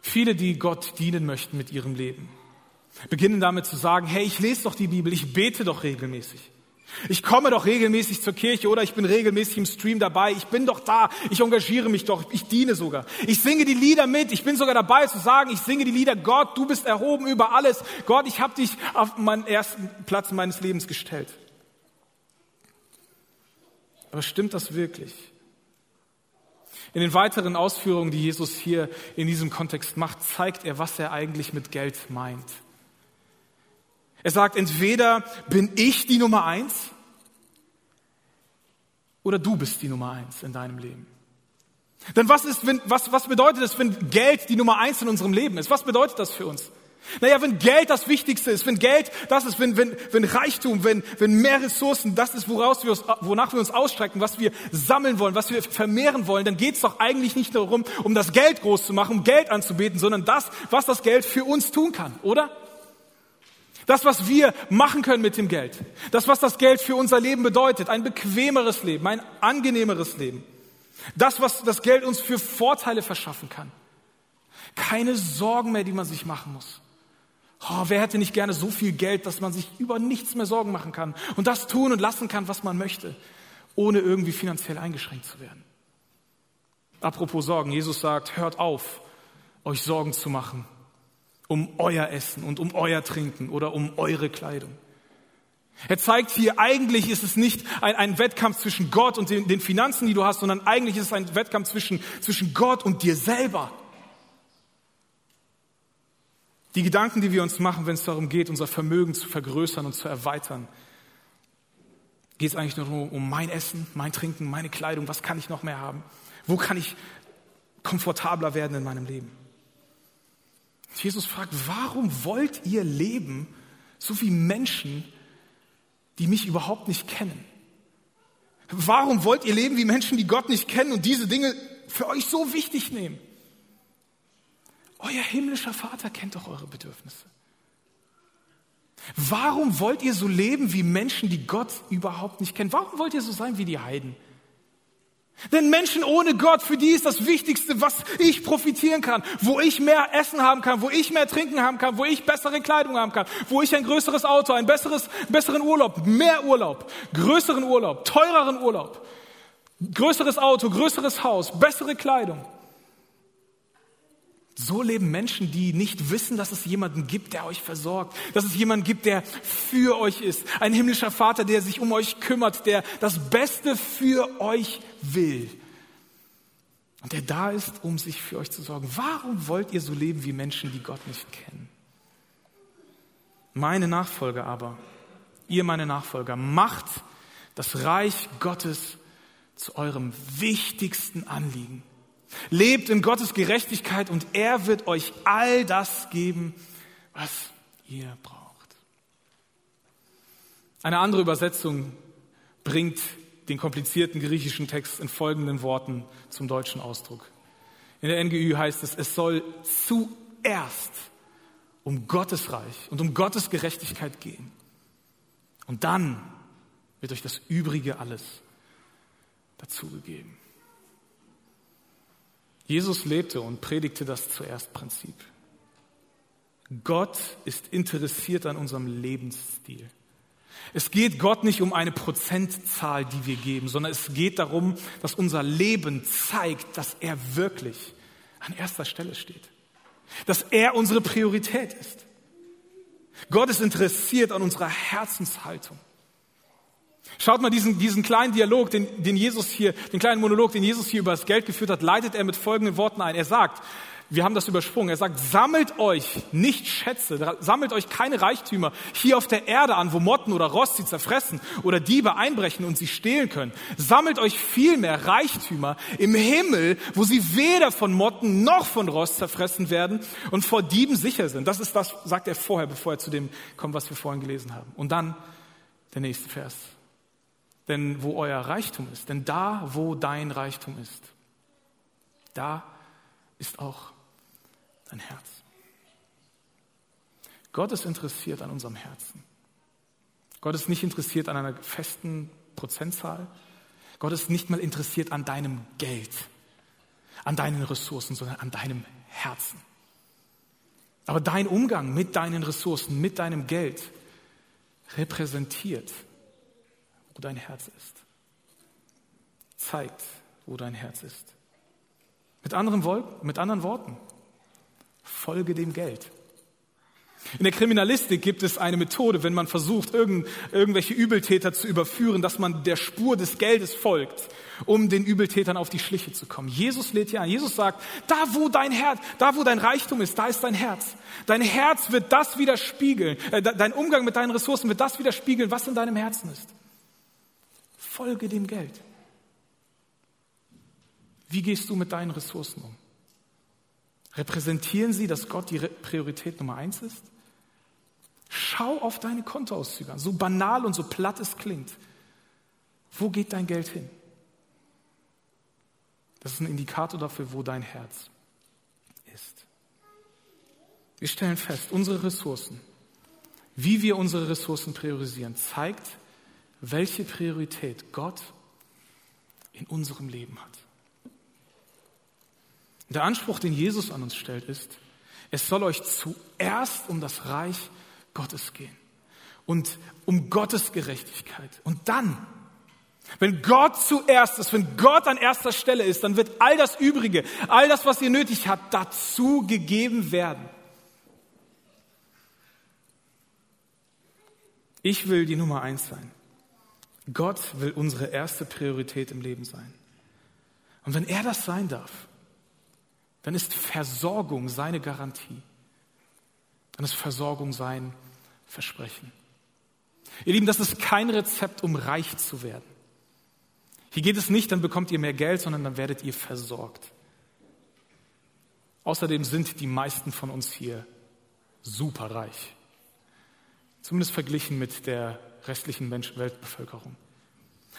Speaker 1: Viele, die Gott dienen möchten mit ihrem Leben, beginnen damit zu sagen, hey, ich lese doch die Bibel, ich bete doch regelmäßig. Ich komme doch regelmäßig zur Kirche oder ich bin regelmäßig im Stream dabei. Ich bin doch da. Ich engagiere mich doch. Ich diene sogar. Ich singe die Lieder mit. Ich bin sogar dabei zu sagen, ich singe die Lieder. Gott, du bist erhoben über alles. Gott, ich habe dich auf meinen ersten Platz meines Lebens gestellt. Aber stimmt das wirklich? In den weiteren Ausführungen, die Jesus hier in diesem Kontext macht, zeigt er, was er eigentlich mit Geld meint. Er sagt, entweder bin ich die Nummer eins oder du bist die Nummer eins in deinem Leben. Denn was ist, wenn, was, was bedeutet es, wenn Geld die Nummer eins in unserem Leben ist? Was bedeutet das für uns? Naja, wenn Geld das Wichtigste ist, wenn Geld das ist, wenn, wenn, wenn Reichtum, wenn, wenn mehr Ressourcen das ist, woraus wir uns, wonach wir uns ausstrecken, was wir sammeln wollen, was wir vermehren wollen, dann geht es doch eigentlich nicht darum, um das Geld groß zu machen, um Geld anzubeten, sondern das, was das Geld für uns tun kann, oder? Das, was wir machen können mit dem Geld. Das, was das Geld für unser Leben bedeutet. Ein bequemeres Leben, ein angenehmeres Leben. Das, was das Geld uns für Vorteile verschaffen kann. Keine Sorgen mehr, die man sich machen muss. Oh, wer hätte nicht gerne so viel Geld, dass man sich über nichts mehr Sorgen machen kann und das tun und lassen kann, was man möchte, ohne irgendwie finanziell eingeschränkt zu werden. Apropos Sorgen, Jesus sagt, hört auf, euch Sorgen zu machen um euer Essen und um euer Trinken oder um eure Kleidung. Er zeigt hier, eigentlich ist es nicht ein, ein Wettkampf zwischen Gott und den, den, Finanzen, die du hast, sondern eigentlich ist es ein Wettkampf zwischen, zwischen Gott und dir selber. Die Gedanken, die wir uns machen, wenn es darum geht, unser Vermögen zu vergrößern und zu erweitern, geht es eigentlich nur um mein Essen, mein Trinken, meine Kleidung, was kann ich noch mehr haben? Wo kann ich komfortabler werden in meinem Leben? Jesus fragt, warum wollt ihr leben, so wie Menschen, die mich überhaupt nicht kennen? Warum wollt ihr leben wie Menschen, die Gott nicht kennen und diese Dinge für euch so wichtig nehmen? Euer himmlischer Vater kennt doch eure Bedürfnisse. Warum wollt ihr so leben wie Menschen, die Gott überhaupt nicht kennen? Warum wollt ihr so sein wie die Heiden? Denn Menschen ohne Gott, für die ist das Wichtigste, was ich profitieren kann, wo ich mehr Essen haben kann, wo ich mehr Trinken haben kann, wo ich bessere Kleidung haben kann, wo ich ein größeres Auto, ein besseres, besseren Urlaub, mehr Urlaub, größeren Urlaub, teureren Urlaub, größeres Auto, größeres Haus, bessere Kleidung. So leben Menschen, die nicht wissen, dass es jemanden gibt, der euch versorgt, dass es jemanden gibt, der für euch ist. Ein himmlischer Vater, der sich um euch kümmert, der das Beste für euch will. Und der da ist, um sich für euch zu sorgen. Warum wollt ihr so leben wie Menschen, die Gott nicht kennen? Meine Nachfolger aber, ihr meine Nachfolger, macht das Reich Gottes zu eurem wichtigsten Anliegen. Lebt in Gottes Gerechtigkeit und er wird euch all das geben, was ihr braucht. Eine andere Übersetzung bringt den komplizierten griechischen Text in folgenden Worten zum deutschen Ausdruck. In der NGÜ heißt es, es soll zuerst um Gottes Reich und um Gottes Gerechtigkeit gehen. Und dann wird euch das Übrige alles dazugegeben. Jesus lebte und predigte das zuerst Prinzip. Gott ist interessiert an unserem Lebensstil. Es geht Gott nicht um eine Prozentzahl, die wir geben, sondern es geht darum, dass unser Leben zeigt, dass er wirklich an erster Stelle steht. Dass er unsere Priorität ist. Gott ist interessiert an unserer Herzenshaltung. Schaut mal diesen, diesen kleinen Dialog, den, den Jesus hier, den kleinen Monolog, den Jesus hier über das Geld geführt hat, leitet er mit folgenden Worten ein. Er sagt, wir haben das übersprungen. Er sagt, sammelt euch nicht Schätze, sammelt euch keine Reichtümer hier auf der Erde an, wo Motten oder Rost sie zerfressen oder Diebe einbrechen und sie stehlen können. Sammelt euch vielmehr Reichtümer im Himmel, wo sie weder von Motten noch von Rost zerfressen werden und vor Dieben sicher sind. Das ist das, sagt er vorher, bevor er zu dem kommt, was wir vorhin gelesen haben. Und dann der nächste Vers. Denn wo euer Reichtum ist, denn da, wo dein Reichtum ist, da ist auch dein Herz. Gott ist interessiert an unserem Herzen. Gott ist nicht interessiert an einer festen Prozentzahl. Gott ist nicht mal interessiert an deinem Geld, an deinen Ressourcen, sondern an deinem Herzen. Aber dein Umgang mit deinen Ressourcen, mit deinem Geld repräsentiert, wo dein Herz ist. Zeigt, wo dein Herz ist. Mit anderen, mit anderen Worten, folge dem Geld. In der Kriminalistik gibt es eine Methode, wenn man versucht, irgend, irgendwelche Übeltäter zu überführen, dass man der Spur des Geldes folgt, um den Übeltätern auf die Schliche zu kommen. Jesus lädt hier an. Jesus sagt, da wo dein Herz, da wo dein Reichtum ist, da ist dein Herz. Dein Herz wird das widerspiegeln. Äh, dein Umgang mit deinen Ressourcen wird das widerspiegeln, was in deinem Herzen ist. Folge dem Geld. Wie gehst du mit deinen Ressourcen um? Repräsentieren sie, dass Gott die Priorität Nummer eins ist? Schau auf deine Kontoauszüge an, so banal und so platt es klingt. Wo geht dein Geld hin? Das ist ein Indikator dafür, wo dein Herz ist. Wir stellen fest, unsere Ressourcen, wie wir unsere Ressourcen priorisieren, zeigt, welche Priorität Gott in unserem Leben hat. Der Anspruch, den Jesus an uns stellt, ist, es soll euch zuerst um das Reich Gottes gehen und um Gottes Gerechtigkeit. Und dann, wenn Gott zuerst ist, wenn Gott an erster Stelle ist, dann wird all das Übrige, all das, was ihr nötig habt, dazu gegeben werden. Ich will die Nummer eins sein. Gott will unsere erste Priorität im Leben sein. Und wenn er das sein darf, dann ist Versorgung seine Garantie. Dann ist Versorgung sein Versprechen. Ihr Lieben, das ist kein Rezept, um reich zu werden. Hier geht es nicht, dann bekommt ihr mehr Geld, sondern dann werdet ihr versorgt. Außerdem sind die meisten von uns hier superreich. Zumindest verglichen mit der restlichen Mensch Weltbevölkerung.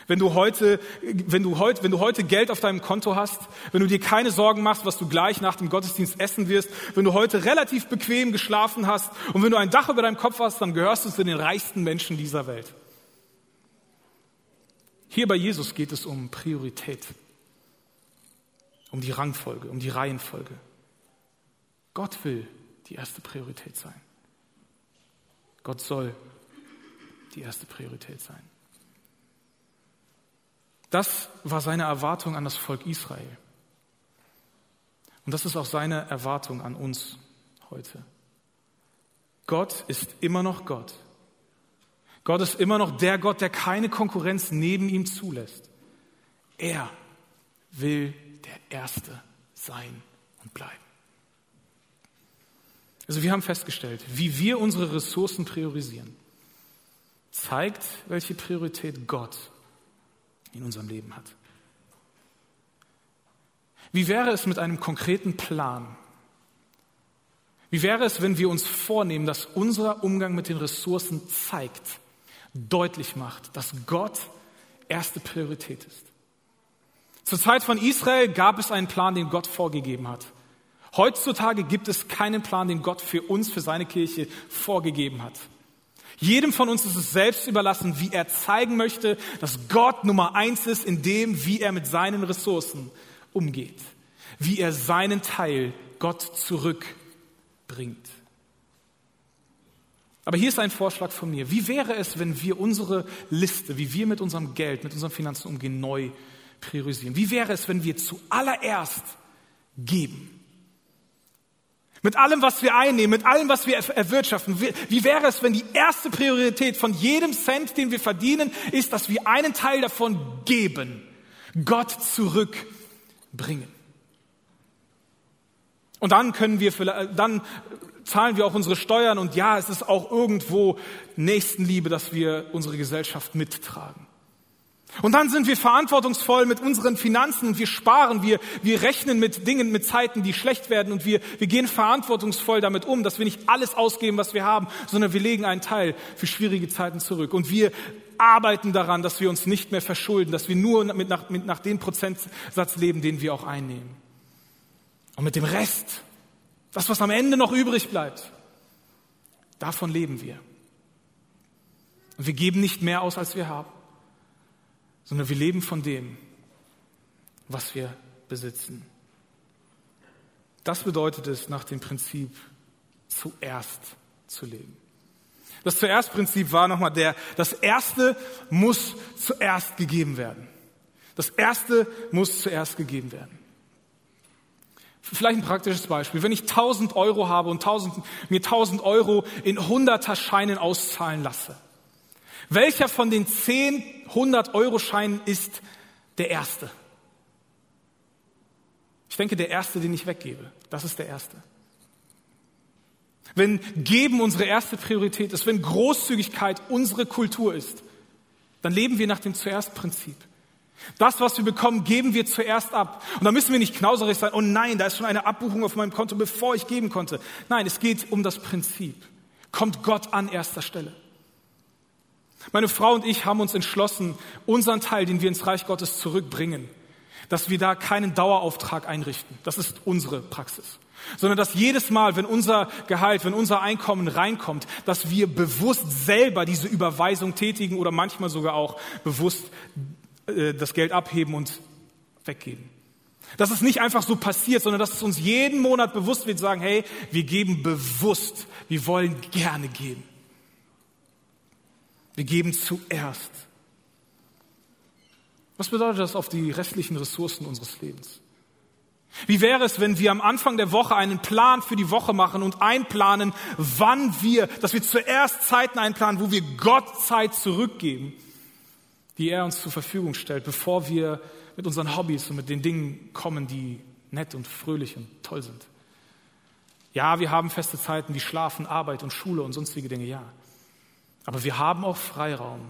Speaker 1: Wenn du heute, wenn du heute, wenn du heute Geld auf deinem Konto hast, wenn du dir keine Sorgen machst, was du gleich nach dem Gottesdienst essen wirst, wenn du heute relativ bequem geschlafen hast und wenn du ein Dach über deinem Kopf hast, dann gehörst du zu den reichsten Menschen dieser Welt. Hier bei Jesus geht es um Priorität, um die Rangfolge, um die Reihenfolge. Gott will die erste Priorität sein. Gott soll die erste Priorität sein. Das war seine Erwartung an das Volk Israel. Und das ist auch seine Erwartung an uns heute. Gott ist immer noch Gott. Gott ist immer noch der Gott, der keine Konkurrenz neben ihm zulässt. Er will der Erste sein und bleiben. Also wir haben festgestellt, wie wir unsere Ressourcen priorisieren, zeigt, welche Priorität Gott in unserem Leben hat. Wie wäre es mit einem konkreten Plan? Wie wäre es, wenn wir uns vornehmen, dass unser Umgang mit den Ressourcen zeigt, deutlich macht, dass Gott erste Priorität ist? Zur Zeit von Israel gab es einen Plan, den Gott vorgegeben hat. Heutzutage gibt es keinen Plan, den Gott für uns, für seine Kirche vorgegeben hat. Jedem von uns ist es selbst überlassen, wie er zeigen möchte, dass Gott Nummer eins ist in dem, wie er mit seinen Ressourcen umgeht, wie er seinen Teil Gott zurückbringt. Aber hier ist ein Vorschlag von mir. Wie wäre es, wenn wir unsere Liste, wie wir mit unserem Geld, mit unseren Finanzen umgehen, neu priorisieren? Wie wäre es, wenn wir zuallererst geben? Mit allem, was wir einnehmen, mit allem, was wir erwirtschaften. Wie wäre es, wenn die erste Priorität von jedem Cent, den wir verdienen, ist, dass wir einen Teil davon geben, Gott zurückbringen. Und dann können wir, dann zahlen wir auch unsere Steuern und ja, es ist auch irgendwo Nächstenliebe, dass wir unsere Gesellschaft mittragen. Und dann sind wir verantwortungsvoll mit unseren Finanzen und wir sparen, wir, wir rechnen mit Dingen, mit Zeiten, die schlecht werden und wir, wir gehen verantwortungsvoll damit um, dass wir nicht alles ausgeben, was wir haben, sondern wir legen einen Teil für schwierige Zeiten zurück. Und wir arbeiten daran, dass wir uns nicht mehr verschulden, dass wir nur mit nach, mit nach dem Prozentsatz leben, den wir auch einnehmen. Und mit dem Rest, das, was am Ende noch übrig bleibt, davon leben wir. Und wir geben nicht mehr aus, als wir haben sondern wir leben von dem, was wir besitzen. Das bedeutet es nach dem Prinzip zuerst zu leben. Das zuerst Prinzip war nochmal der, das erste muss zuerst gegeben werden. Das erste muss zuerst gegeben werden. Vielleicht ein praktisches Beispiel. Wenn ich 1000 Euro habe und 1000, mir 1000 Euro in 100er Scheinen auszahlen lasse, welcher von den zehn 100-Euro-Scheinen ist der erste? Ich denke, der erste, den ich weggebe. Das ist der erste. Wenn Geben unsere erste Priorität ist, wenn Großzügigkeit unsere Kultur ist, dann leben wir nach dem Zuerst-Prinzip. Das, was wir bekommen, geben wir zuerst ab. Und da müssen wir nicht knauserig sein, oh nein, da ist schon eine Abbuchung auf meinem Konto, bevor ich geben konnte. Nein, es geht um das Prinzip. Kommt Gott an erster Stelle. Meine Frau und ich haben uns entschlossen, unseren Teil, den wir ins Reich Gottes zurückbringen, dass wir da keinen Dauerauftrag einrichten. Das ist unsere Praxis. Sondern dass jedes Mal, wenn unser Gehalt, wenn unser Einkommen reinkommt, dass wir bewusst selber diese Überweisung tätigen oder manchmal sogar auch bewusst äh, das Geld abheben und weggeben. Dass es nicht einfach so passiert, sondern dass es uns jeden Monat bewusst wird, sagen, hey, wir geben bewusst, wir wollen gerne geben. Wir geben zuerst. Was bedeutet das auf die restlichen Ressourcen unseres Lebens? Wie wäre es, wenn wir am Anfang der Woche einen Plan für die Woche machen und einplanen, wann wir, dass wir zuerst Zeiten einplanen, wo wir Gott Zeit zurückgeben, die er uns zur Verfügung stellt, bevor wir mit unseren Hobbys und mit den Dingen kommen, die nett und fröhlich und toll sind. Ja, wir haben feste Zeiten wie Schlafen, Arbeit und Schule und sonstige Dinge, ja. Aber wir haben auch Freiraum,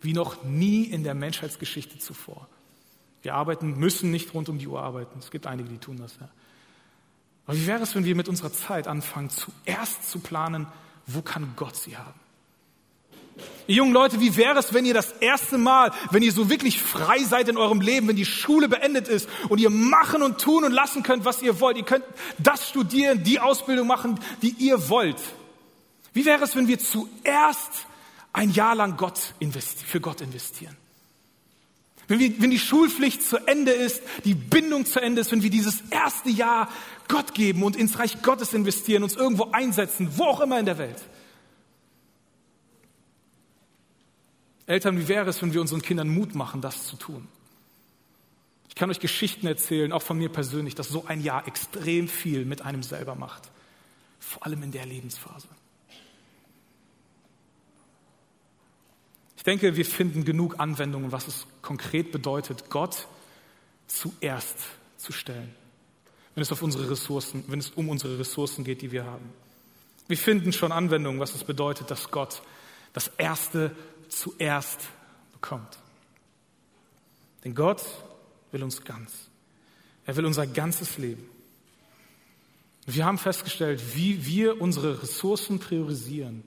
Speaker 1: wie noch nie in der Menschheitsgeschichte zuvor. Wir arbeiten, müssen nicht rund um die Uhr arbeiten. Es gibt einige, die tun das. Ja. Aber wie wäre es, wenn wir mit unserer Zeit anfangen, zuerst zu planen, wo kann Gott sie haben? Ihr jungen Leute, wie wäre es, wenn ihr das erste Mal, wenn ihr so wirklich frei seid in eurem Leben, wenn die Schule beendet ist und ihr machen und tun und lassen könnt, was ihr wollt. Ihr könnt das studieren, die Ausbildung machen, die ihr wollt. Wie wäre es, wenn wir zuerst ein Jahr lang Gott für Gott investieren? Wenn, wir, wenn die Schulpflicht zu Ende ist, die Bindung zu Ende ist, wenn wir dieses erste Jahr Gott geben und ins Reich Gottes investieren, uns irgendwo einsetzen, wo auch immer in der Welt. Eltern, wie wäre es, wenn wir unseren Kindern Mut machen, das zu tun? Ich kann euch Geschichten erzählen, auch von mir persönlich, dass so ein Jahr extrem viel mit einem selber macht. Vor allem in der Lebensphase. Ich denke, wir finden genug Anwendungen, was es konkret bedeutet, Gott zuerst zu stellen, wenn es auf unsere Ressourcen, wenn es um unsere Ressourcen geht, die wir haben. Wir finden schon Anwendungen, was es bedeutet, dass Gott das Erste zuerst bekommt. Denn Gott will uns ganz. Er will unser ganzes Leben. Wir haben festgestellt, wie wir unsere Ressourcen priorisieren,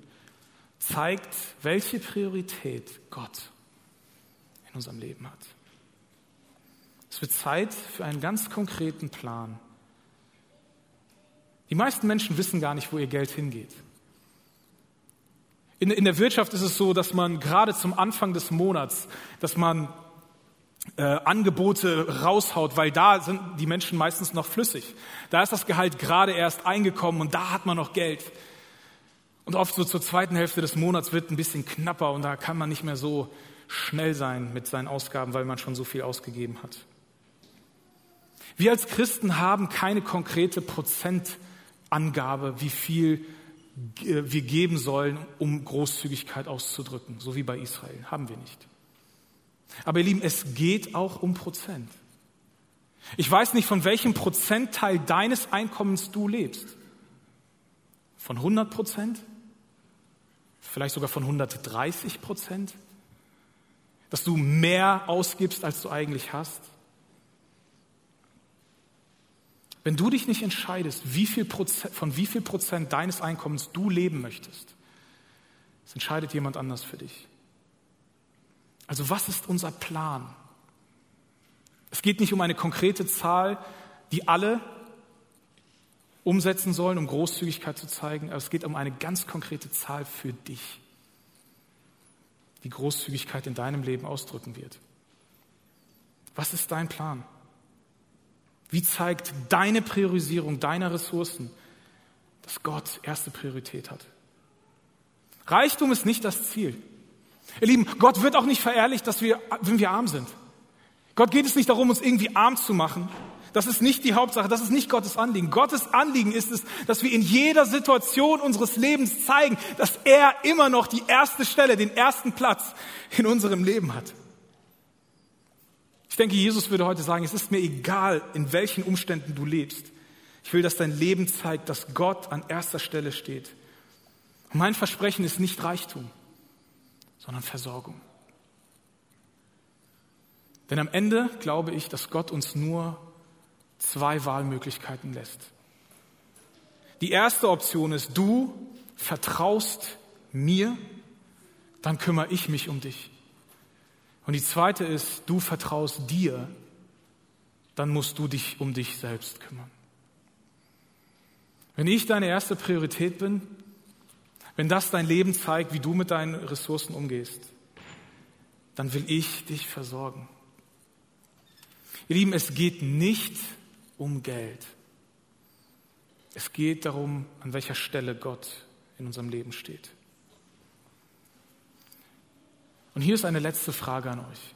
Speaker 1: zeigt, welche Priorität Gott in unserem Leben hat. Es wird Zeit für einen ganz konkreten Plan. Die meisten Menschen wissen gar nicht, wo ihr Geld hingeht. In, in der Wirtschaft ist es so, dass man gerade zum Anfang des Monats, dass man äh, Angebote raushaut, weil da sind die Menschen meistens noch flüssig. Da ist das Gehalt gerade erst eingekommen und da hat man noch Geld. Und oft so zur zweiten Hälfte des Monats wird ein bisschen knapper und da kann man nicht mehr so schnell sein mit seinen Ausgaben, weil man schon so viel ausgegeben hat. Wir als Christen haben keine konkrete Prozentzahl Angabe, wie viel wir geben sollen, um Großzügigkeit auszudrücken, so wie bei Israel. Haben wir nicht. Aber ihr Lieben, es geht auch um Prozent. Ich weiß nicht, von welchem Prozentteil deines Einkommens du lebst. Von 100 Prozent? Vielleicht sogar von 130 Prozent? Dass du mehr ausgibst, als du eigentlich hast? Wenn du dich nicht entscheidest, wie viel Prozent, von wie viel Prozent deines Einkommens du leben möchtest, das entscheidet jemand anders für dich. Also was ist unser Plan? Es geht nicht um eine konkrete Zahl, die alle umsetzen sollen, um Großzügigkeit zu zeigen, aber es geht um eine ganz konkrete Zahl für dich, die Großzügigkeit in deinem Leben ausdrücken wird. Was ist dein Plan? Wie zeigt deine Priorisierung deiner Ressourcen, dass Gott erste Priorität hat? Reichtum ist nicht das Ziel. Ihr Lieben, Gott wird auch nicht verehrlicht, dass wir, wenn wir arm sind. Gott geht es nicht darum, uns irgendwie arm zu machen. Das ist nicht die Hauptsache, das ist nicht Gottes Anliegen. Gottes Anliegen ist es, dass wir in jeder Situation unseres Lebens zeigen, dass er immer noch die erste Stelle, den ersten Platz in unserem Leben hat. Ich denke, Jesus würde heute sagen, es ist mir egal, in welchen Umständen du lebst. Ich will, dass dein Leben zeigt, dass Gott an erster Stelle steht. Und mein Versprechen ist nicht Reichtum, sondern Versorgung. Denn am Ende glaube ich, dass Gott uns nur zwei Wahlmöglichkeiten lässt. Die erste Option ist, du vertraust mir, dann kümmere ich mich um dich. Und die zweite ist, du vertraust dir, dann musst du dich um dich selbst kümmern. Wenn ich deine erste Priorität bin, wenn das dein Leben zeigt, wie du mit deinen Ressourcen umgehst, dann will ich dich versorgen. Ihr Lieben, es geht nicht um Geld. Es geht darum, an welcher Stelle Gott in unserem Leben steht. Und hier ist eine letzte Frage an euch,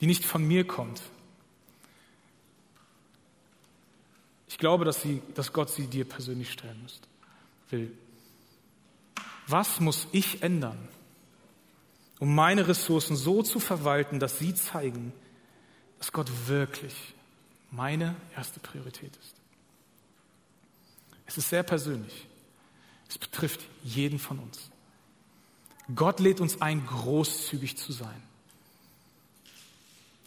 Speaker 1: die nicht von mir kommt. Ich glaube, dass, sie, dass Gott sie dir persönlich stellen will. Was muss ich ändern, um meine Ressourcen so zu verwalten, dass sie zeigen, dass Gott wirklich meine erste Priorität ist? Es ist sehr persönlich. Es betrifft jeden von uns. Gott lädt uns ein, großzügig zu sein.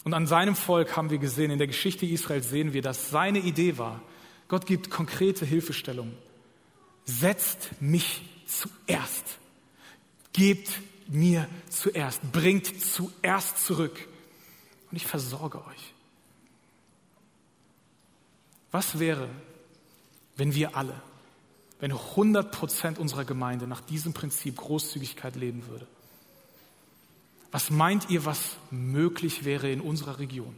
Speaker 1: Und an seinem Volk haben wir gesehen, in der Geschichte Israels sehen wir, dass seine Idee war, Gott gibt konkrete Hilfestellungen. Setzt mich zuerst. Gebt mir zuerst. Bringt zuerst zurück. Und ich versorge euch. Was wäre, wenn wir alle wenn 100 Prozent unserer Gemeinde nach diesem Prinzip Großzügigkeit leben würde? Was meint ihr, was möglich wäre in unserer Region?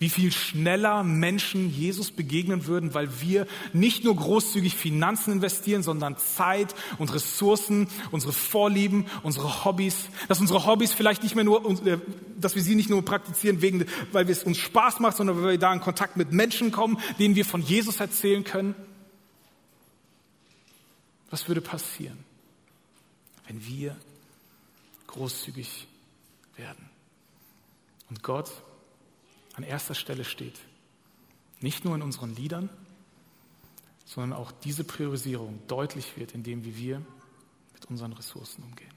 Speaker 1: Wie viel schneller Menschen Jesus begegnen würden, weil wir nicht nur großzügig Finanzen investieren, sondern Zeit und Ressourcen, unsere Vorlieben, unsere Hobbys, dass unsere Hobbys vielleicht nicht mehr nur, äh, dass wir sie nicht nur praktizieren, wegen, weil es uns Spaß macht, sondern weil wir da in Kontakt mit Menschen kommen, denen wir von Jesus erzählen können. Was würde passieren, wenn wir großzügig werden und Gott an erster Stelle steht? Nicht nur in unseren Liedern, sondern auch diese Priorisierung deutlich wird, indem wie wir mit unseren Ressourcen umgehen.